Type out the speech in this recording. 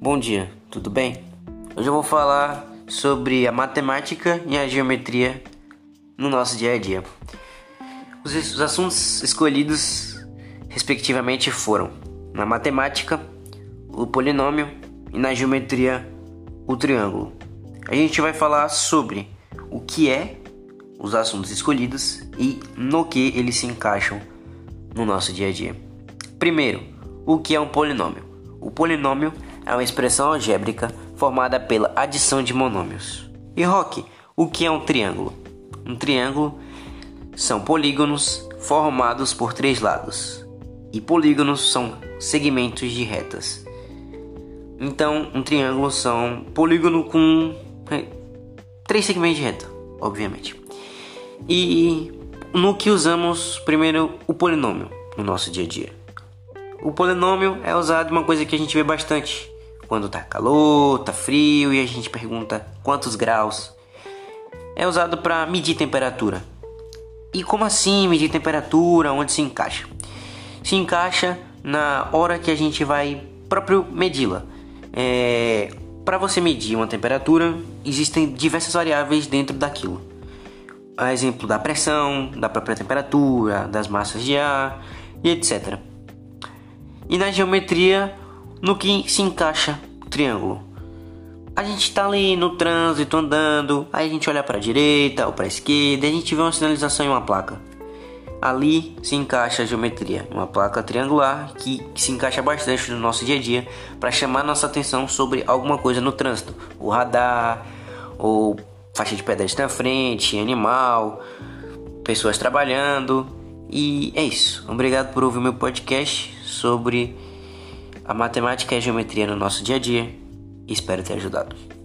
Bom dia, tudo bem? Hoje eu vou falar sobre a matemática e a geometria no nosso dia a dia. Os, os assuntos escolhidos, respectivamente, foram na matemática, o polinômio e na geometria, o triângulo. A gente vai falar sobre o que é os assuntos escolhidos e no que eles se encaixam no nosso dia a dia. Primeiro, o que é um polinômio? O polinômio é uma expressão algébrica formada pela adição de monômios. E Rock, o que é um triângulo? Um triângulo são polígonos formados por três lados, e polígonos são segmentos de retas. Então, um triângulo são polígono com é, três segmentos de reta, obviamente. E no que usamos primeiro o polinômio no nosso dia a dia. O polinômio é usado uma coisa que a gente vê bastante quando tá calor, tá frio e a gente pergunta quantos graus. É usado para medir temperatura. E como assim medir temperatura? Onde se encaixa? Se encaixa na hora que a gente vai próprio medi-la. É, para você medir uma temperatura, existem diversas variáveis dentro daquilo a exemplo da pressão, da própria temperatura, das massas de ar e etc. E na geometria, no que se encaixa o triângulo. A gente está ali no trânsito andando, aí a gente olha para a direita ou para a esquerda, e a gente vê uma sinalização em uma placa. Ali se encaixa a geometria, uma placa triangular que, que se encaixa bastante no nosso dia a dia para chamar nossa atenção sobre alguma coisa no trânsito, o radar ou faixa de pedestre na frente, animal, pessoas trabalhando. E é isso. Obrigado por ouvir meu podcast sobre a matemática e a geometria no nosso dia a dia. Espero ter ajudado.